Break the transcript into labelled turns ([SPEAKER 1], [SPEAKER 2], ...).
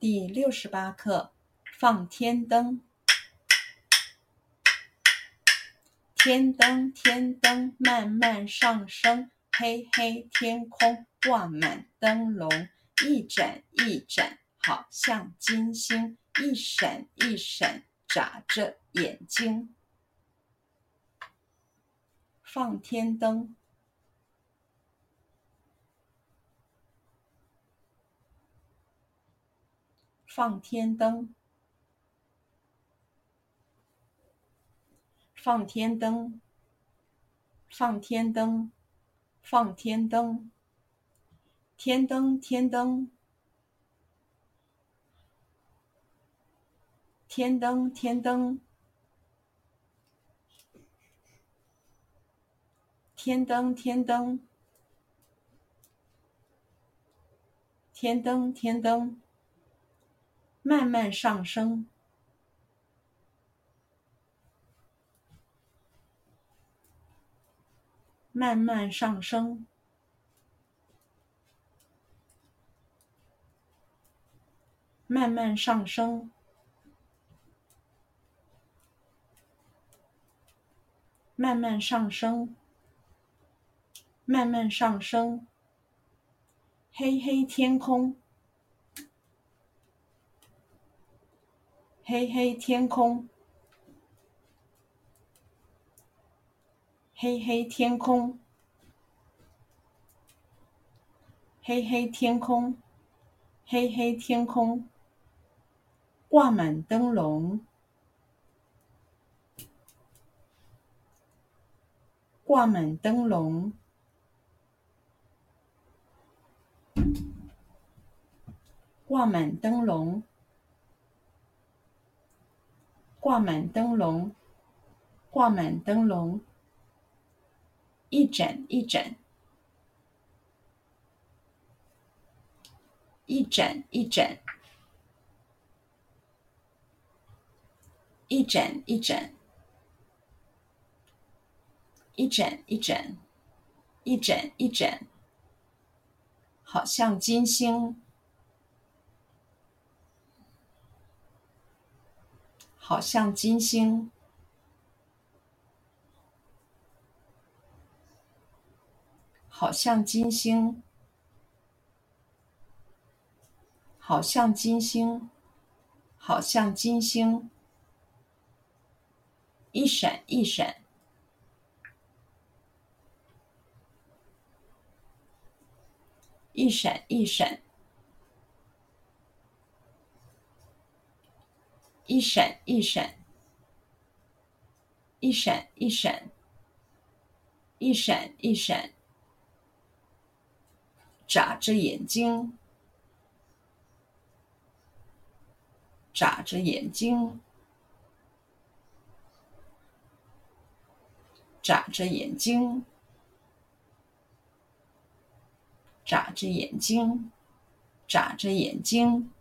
[SPEAKER 1] 第六十八课：放天灯。天灯，天灯，慢慢上升，黑黑天空挂满灯笼，一盏一盏，好像金星，一闪一闪，眨着眼睛。放天灯。放天灯，放天灯，放天灯，放天灯。天灯，天灯，天灯，天灯。天灯，天灯。天灯，天灯。慢慢上升，慢慢上升，慢慢上升，慢慢上升，慢慢上升，黑黑天空。黑黑天空，黑黑天空，黑黑天空，黑黑天空，挂满灯笼，挂满灯笼，挂满灯笼。挂满灯笼，挂满灯笼，一盏一盏，一盏一盏，一盏一盏，一盏一盏，一盏一盏，好像金星。好像金星，好像金星，好像金星，好像金星，一闪一闪，一闪一闪。一闪一闪，一闪一闪，一闪一闪，眨着眼睛，眨着眼睛，眨着眼睛，眨着眼睛，眨着眼睛。